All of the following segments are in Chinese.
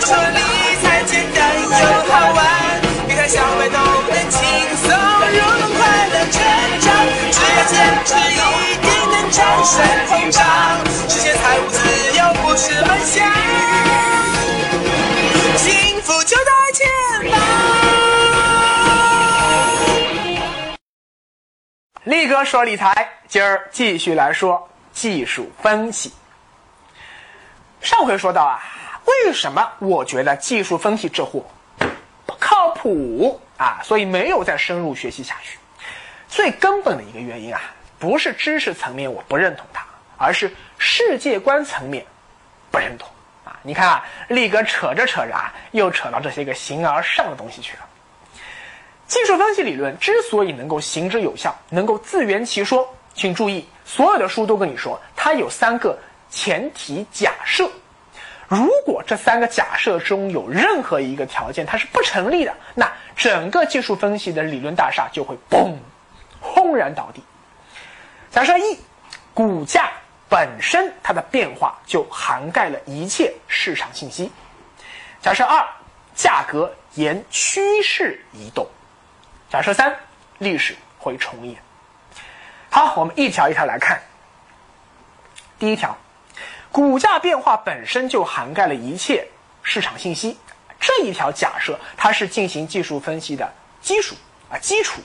说理财简单又好玩，理财小白都能轻松入门，快乐成长，只要坚持一定能战胜通胀，实现财务自由不是梦想，幸福就在前方。力哥说理财，今儿继续来说技术分析。上回说到啊，为什么我觉得技术分析这货不靠谱啊？所以没有再深入学习下去。最根本的一个原因啊，不是知识层面我不认同它，而是世界观层面不认同啊。你看啊，力哥扯着扯着啊，又扯到这些个形而上的东西去了。技术分析理论之所以能够行之有效，能够自圆其说，请注意，所有的书都跟你说，它有三个。前提假设，如果这三个假设中有任何一个条件它是不成立的，那整个技术分析的理论大厦就会嘣，轰然倒地。假设一，股价本身它的变化就涵盖了一切市场信息。假设二，价格沿趋势移动。假设三，历史会重演。好，我们一条一条来看。第一条。股价变化本身就涵盖了一切市场信息，这一条假设它是进行技术分析的基础啊基础。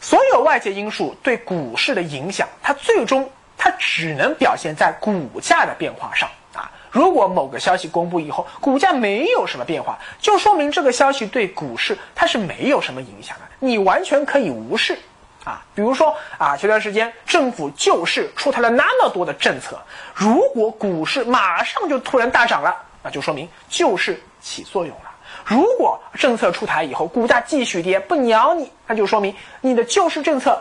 所有外界因素对股市的影响，它最终它只能表现在股价的变化上啊。如果某个消息公布以后，股价没有什么变化，就说明这个消息对股市它是没有什么影响的，你完全可以无视。啊，比如说啊，前段时间政府救市出台了那么多的政策，如果股市马上就突然大涨了，那就说明救市起作用了；如果政策出台以后股价继续跌，不鸟你，那就说明你的救市政策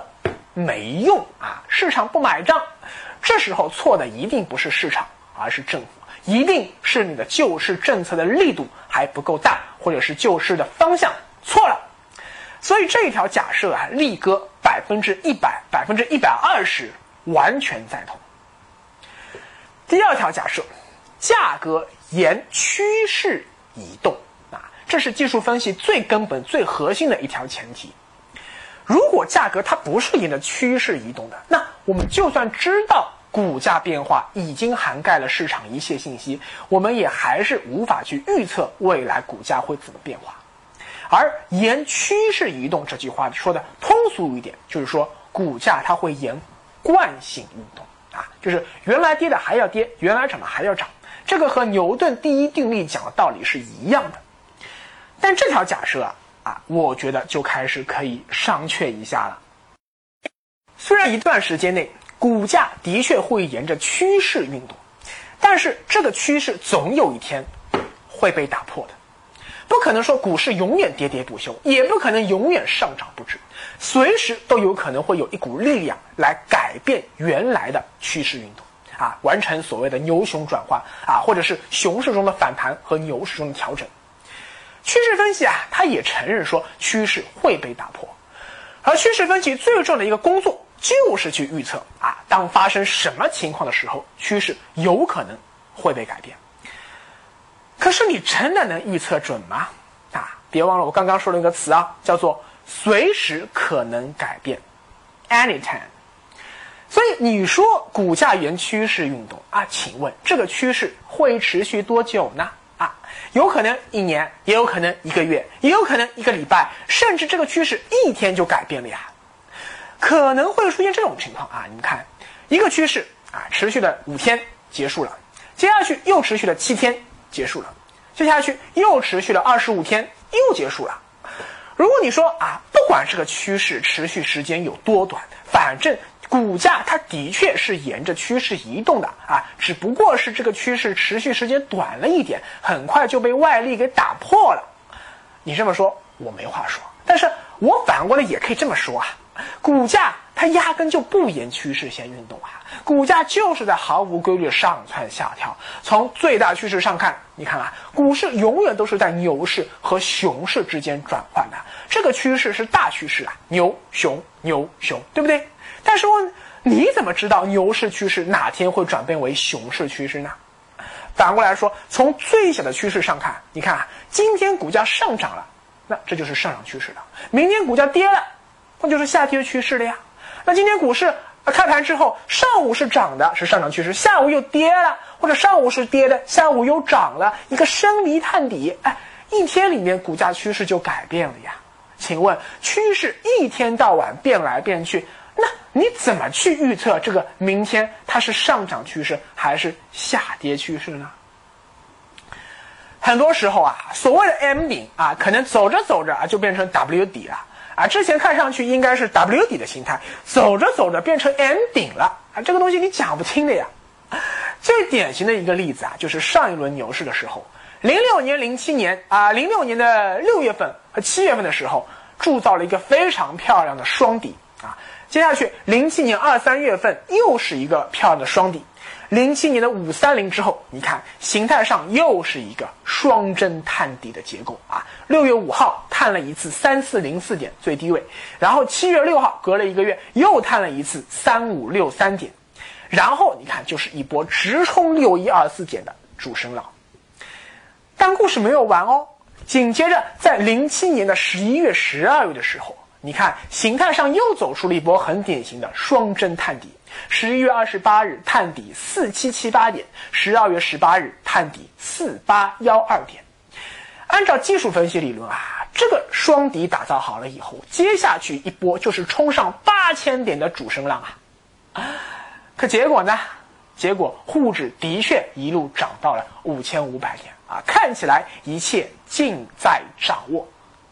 没用啊，市场不买账。这时候错的一定不是市场，而是政府，一定是你的救市政策的力度还不够大，或者是救市的方向错了。所以这一条假设啊，力哥百分之一百、百分之一百二十完全赞同。第二条假设，价格沿趋势移动啊，这是技术分析最根本、最核心的一条前提。如果价格它不是沿着趋势移动的，那我们就算知道股价变化已经涵盖了市场一切信息，我们也还是无法去预测未来股价会怎么变化。而沿趋势移动这句话说的通俗一点，就是说股价它会沿惯性运动啊，就是原来跌的还要跌，原来涨的还要涨，这个和牛顿第一定律讲的道理是一样的。但这条假设啊啊，我觉得就开始可以商榷一下了。虽然一段时间内股价的确会沿着趋势运动，但是这个趋势总有一天会被打破的。不可能说股市永远跌跌不休，也不可能永远上涨不止，随时都有可能会有一股力量来改变原来的趋势运动，啊，完成所谓的牛熊转换啊，或者是熊市中的反弹和牛市中的调整。趋势分析啊，它也承认说趋势会被打破，而趋势分析最重要的一个工作就是去预测啊，当发生什么情况的时候，趋势有可能会被改变。可是你真的能预测准吗？啊，别忘了我刚刚说了一个词啊，叫做随时可能改变，anytime。所以你说股价沿趋势运动啊，请问这个趋势会持续多久呢？啊，有可能一年，也有可能一个月，也有可能一个礼拜，甚至这个趋势一天就改变了呀。可能会出现这种情况啊，你们看，一个趋势啊，持续了五天结束了，接下去又持续了七天。结束了，接下去又持续了二十五天，又结束了。如果你说啊，不管这个趋势持续时间有多短，反正股价它的确是沿着趋势移动的啊，只不过是这个趋势持续时间短了一点，很快就被外力给打破了。你这么说，我没话说。但是我反过来也可以这么说啊，股价它压根就不沿趋势线运动啊。股价就是在毫无规律上蹿下跳。从最大趋势上看，你看啊，股市永远都是在牛市和熊市之间转换的。这个趋势是大趋势啊，牛熊牛熊，对不对？但是问你怎么知道牛市趋势哪天会转变为熊市趋势呢？反过来说，从最小的趋势上看，你看啊，今天股价上涨了，那这就是上涨趋势了；明天股价跌了，那就是下跌趋势了呀。那今天股市开盘之后，上午是涨的，是上涨趋势；下午又跌了，或者上午是跌的，下午又涨了，一个深离探底，哎，一天里面股价趋势就改变了呀。请问，趋势一天到晚变来变去。那你怎么去预测这个明天它是上涨趋势还是下跌趋势呢？很多时候啊，所谓的 M 顶啊，可能走着走着啊就变成 W 底了。啊之前看上去应该是 W 底的形态，走着走着变成 M 顶了啊。这个东西你讲不清的呀。最典型的一个例子啊，就是上一轮牛市的时候，零六年、零七年啊，零六年的六月份和七月份的时候，铸造了一个非常漂亮的双底啊。接下去，零七年二三月份又是一个漂亮的双底，零七年的五三零之后，你看形态上又是一个双针探底的结构啊。六月五号探了一次三四零四点最低位，然后七月六号隔了一个月又探了一次三五六三点，然后你看就是一波直冲六一二四点的主升浪。但故事没有完哦，紧接着在零七年的十一月、十二月的时候。你看，形态上又走出了一波很典型的双针探底。十一月二十八日探底四七七八点，十二月十八日探底四八幺二点。按照技术分析理论啊，这个双底打造好了以后，接下去一波就是冲上八千点的主升浪啊。可结果呢？结果沪指的确一路涨到了五千五百点啊，看起来一切尽在掌握。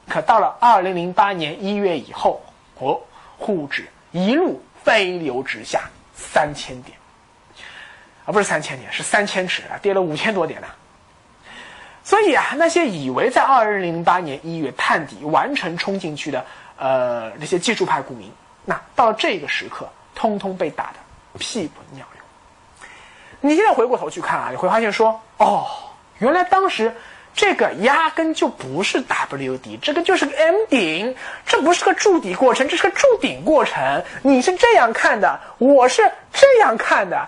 可到了二零零八年一月以后，哦，沪指一路飞流直下三千点，啊，不是三千点，是三千尺啊，跌了五千多点呢。所以啊，那些以为在二零零八年一月探底完成冲进去的，呃，那些技术派股民，那到这个时刻，通通被打得屁滚尿流。你现在回过头去看啊，你会发现说，哦，原来当时。这个压根就不是 W 底，这个就是个 M 顶，这不是个筑底过程，这是个筑顶过程。你是这样看的，我是这样看的。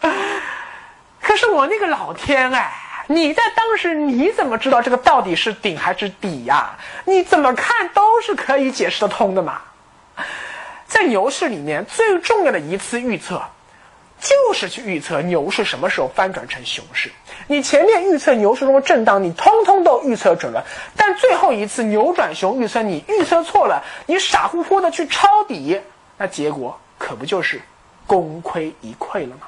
可是我那个老天哎，你在当时你怎么知道这个到底是顶还是底呀？你怎么看都是可以解释得通的嘛。在牛市里面最重要的一次预测。就是去预测牛市什么时候翻转成熊市。你前面预测牛市中的震荡，你通通都预测准了，但最后一次扭转熊预测你预测错了，你傻乎乎的去抄底，那结果可不就是功亏一篑了吗？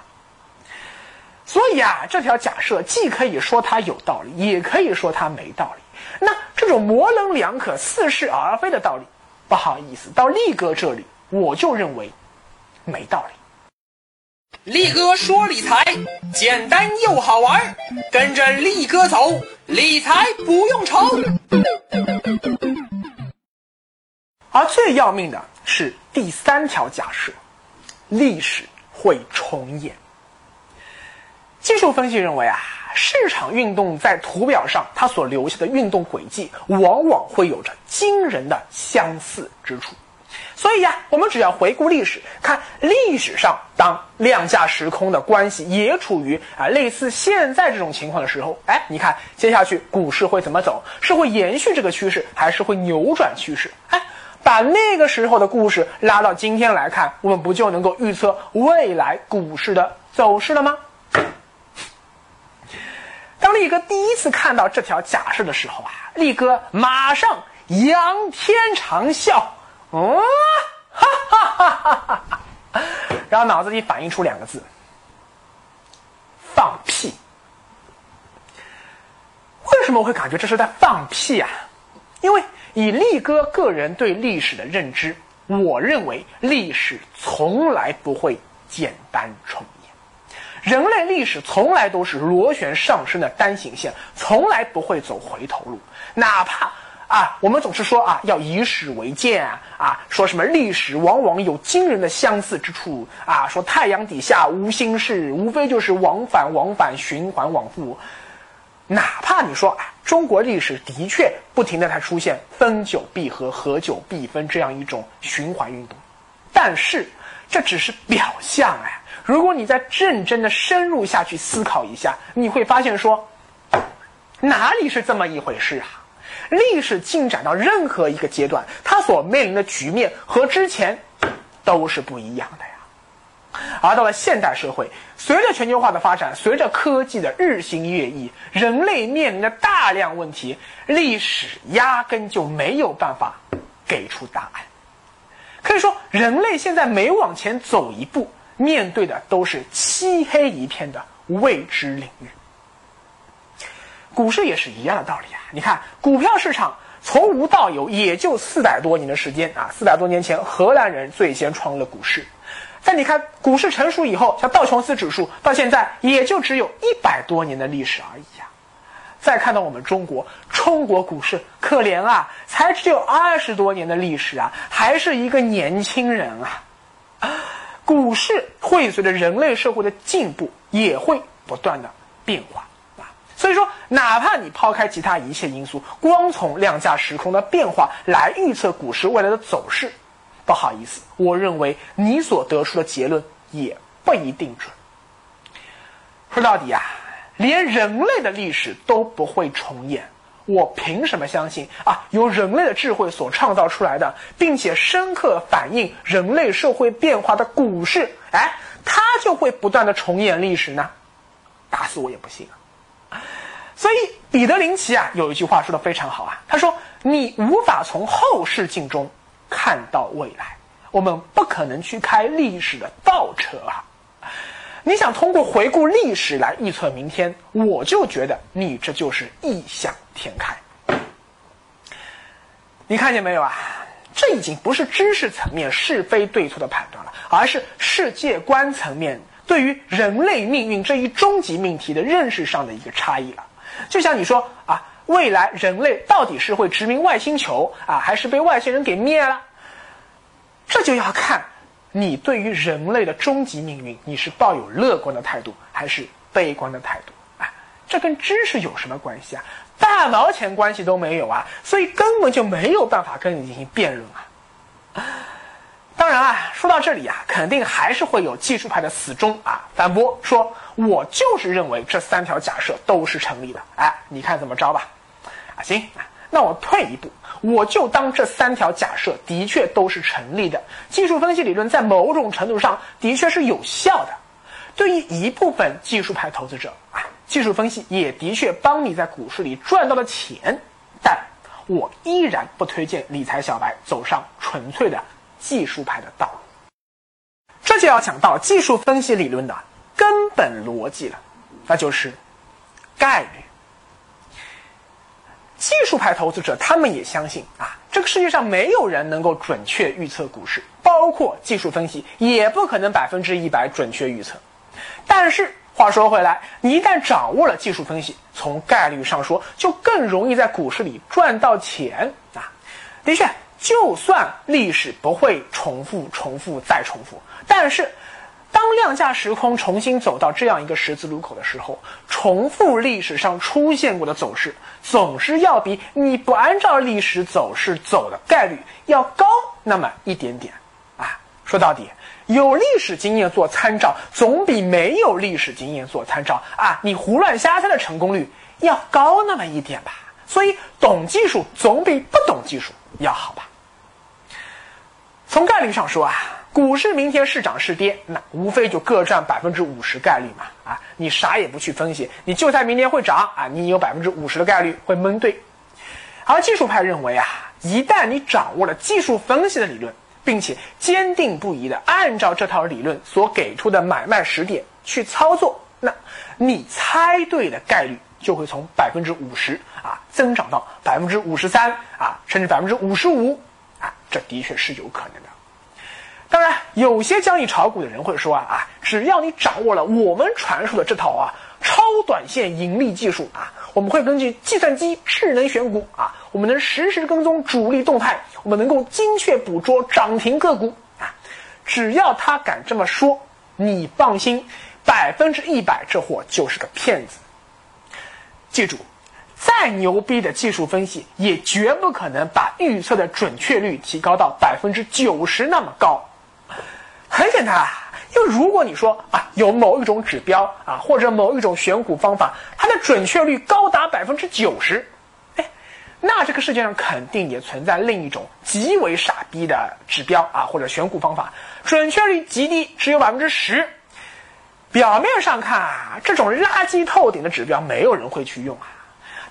所以啊，这条假设既可以说它有道理，也可以说它没道理。那这种模棱两可、似是而非的道理，不好意思，到力哥这里我就认为没道理。力哥说理财简单又好玩，跟着力哥走，理财不用愁。而最要命的是第三条假设：历史会重演。技术分析认为啊，市场运动在图表上它所留下的运动轨迹，往往会有着惊人的相似之处。所以呀，我们只要回顾历史，看历史上当量价时空的关系也处于啊类似现在这种情况的时候，哎，你看接下去股市会怎么走？是会延续这个趋势，还是会扭转趋势？哎，把那个时候的故事拉到今天来看，我们不就能够预测未来股市的走势了吗？当力哥第一次看到这条假设的时候啊，力哥马上仰天长啸。哦，哈哈哈哈哈！然后脑子里反映出两个字：放屁。为什么我会感觉这是在放屁啊？因为以力哥个人对历史的认知，我认为历史从来不会简单重演，人类历史从来都是螺旋上升的单行线，从来不会走回头路，哪怕。啊，我们总是说啊，要以史为鉴啊，说什么历史往往有惊人的相似之处啊，说太阳底下无新事，无非就是往返往返循环往复。哪怕你说啊，中国历史的确不停的在出现分久必合，合久必分这样一种循环运动，但是这只是表象哎。如果你再认真的深入下去思考一下，你会发现说，哪里是这么一回事啊？历史进展到任何一个阶段，它所面临的局面和之前都是不一样的呀。而到了现代社会，随着全球化的发展，随着科技的日新月异，人类面临的大量问题，历史压根就没有办法给出答案。可以说，人类现在每往前走一步，面对的都是漆黑一片的未知领域。股市也是一样的道理啊！你看，股票市场从无到有，也就四百多年的时间啊！四百多年前，荷兰人最先创立了股市。但你看，股市成熟以后，像道琼斯指数，到现在也就只有一百多年的历史而已呀。再看到我们中国，中国股市可怜啊，才只有二十多年的历史啊，还是一个年轻人啊。股市会随着人类社会的进步，也会不断的变化。所以说，哪怕你抛开其他一切因素，光从量价时空的变化来预测股市未来的走势，不好意思，我认为你所得出的结论也不一定准。说到底啊。连人类的历史都不会重演，我凭什么相信啊？由人类的智慧所创造出来的，并且深刻反映人类社会变化的股市，哎，它就会不断的重演历史呢？打死我也不信啊！所以彼得林奇啊有一句话说的非常好啊，他说：“你无法从后视镜中看到未来，我们不可能去开历史的倒车啊。”你想通过回顾历史来预测明天，我就觉得你这就是异想天开。你看见没有啊？这已经不是知识层面是非对错的判断了，而是世界观层面对于人类命运这一终极命题的认识上的一个差异了。就像你说啊，未来人类到底是会殖民外星球啊，还是被外星人给灭了？这就要看。你对于人类的终极命运，你是抱有乐观的态度还是悲观的态度？啊，这跟知识有什么关系啊？半毛钱关系都没有啊！所以根本就没有办法跟你进行辩论啊！当然啊，说到这里啊，肯定还是会有技术派的死忠啊反驳说：“我就是认为这三条假设都是成立的。”哎，你看怎么着吧？啊，行。那我退一步，我就当这三条假设的确都是成立的。技术分析理论在某种程度上的确是有效的，对于一部分技术派投资者啊，技术分析也的确帮你在股市里赚到了钱。但我依然不推荐理财小白走上纯粹的技术派的道路。这就要讲到技术分析理论的根本逻辑了，那就是概率。技术派投资者，他们也相信啊，这个世界上没有人能够准确预测股市，包括技术分析也不可能百分之一百准确预测。但是话说回来，你一旦掌握了技术分析，从概率上说，就更容易在股市里赚到钱啊。的确，就算历史不会重复、重复再重复，但是。当量价时空重新走到这样一个十字路口的时候，重复历史上出现过的走势，总是要比你不按照历史走势走的概率要高那么一点点啊。说到底，有历史经验做参照，总比没有历史经验做参照啊，你胡乱瞎猜的成功率要高那么一点吧。所以，懂技术总比不懂技术要好吧。从概率上说啊。股市明天是涨是跌，那无非就各占百分之五十概率嘛。啊，你啥也不去分析，你就猜明天会涨啊，你有百分之五十的概率会蒙对。而技术派认为啊，一旦你掌握了技术分析的理论，并且坚定不移的按照这套理论所给出的买卖时点去操作，那你猜对的概率就会从百分之五十啊增长到百分之五十三啊，甚至百分之五十五，这的确是有可能的。当然，有些交易炒股的人会说啊啊，只要你掌握了我们传授的这套啊超短线盈利技术啊，我们会根据计算机智能选股啊，我们能实时跟踪主力动态，我们能够精确捕捉涨停个股啊。只要他敢这么说，你放心，百分之一百这货就是个骗子。记住，再牛逼的技术分析也绝不可能把预测的准确率提高到百分之九十那么高。很简单啊，因为如果你说啊，有某一种指标啊，或者某一种选股方法，它的准确率高达百分之九十，哎，那这个世界上肯定也存在另一种极为傻逼的指标啊，或者选股方法，准确率极低，只有百分之十。表面上看啊，这种垃圾透顶的指标，没有人会去用啊。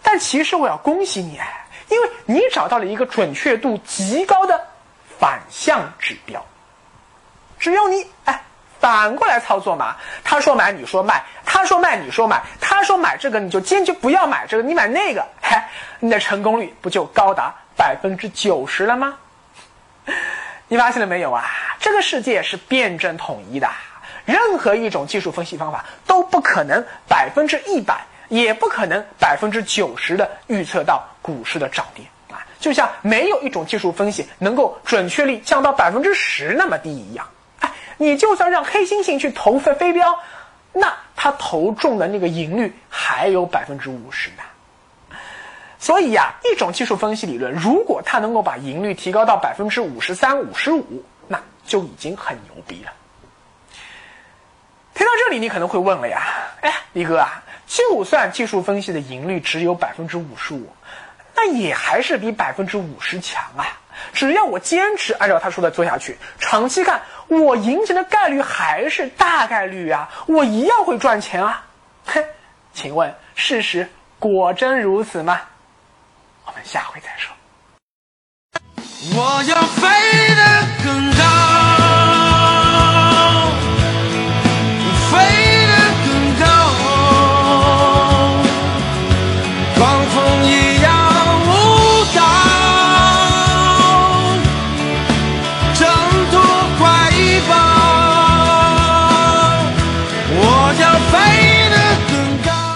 但其实我要恭喜你，因为你找到了一个准确度极高的反向指标。只要你哎反过来操作嘛，他说买你说卖，他说卖你说买，他说买这个你就坚决不要买这个，你买那个，嘿，你的成功率不就高达百分之九十了吗？你发现了没有啊？这个世界是辩证统一的，任何一种技术分析方法都不可能百分之一百，也不可能百分之九十的预测到股市的涨跌啊，就像没有一种技术分析能够准确率降到百分之十那么低一样。哎你就算让黑猩猩去投飞飞镖，那它投中的那个赢率还有百分之五十呢。所以呀，一种技术分析理论，如果它能够把赢率提高到百分之五十三、五十五，那就已经很牛逼了。听到这里，你可能会问了呀，哎，李哥啊，就算技术分析的盈率只有百分之五十五，那也还是比百分之五十强啊。只要我坚持按照他说的做下去，长期看，我赢钱的概率还是大概率啊，我一样会赚钱啊。哼，请问事实果真如此吗？我们下回再说。我要飞得更高。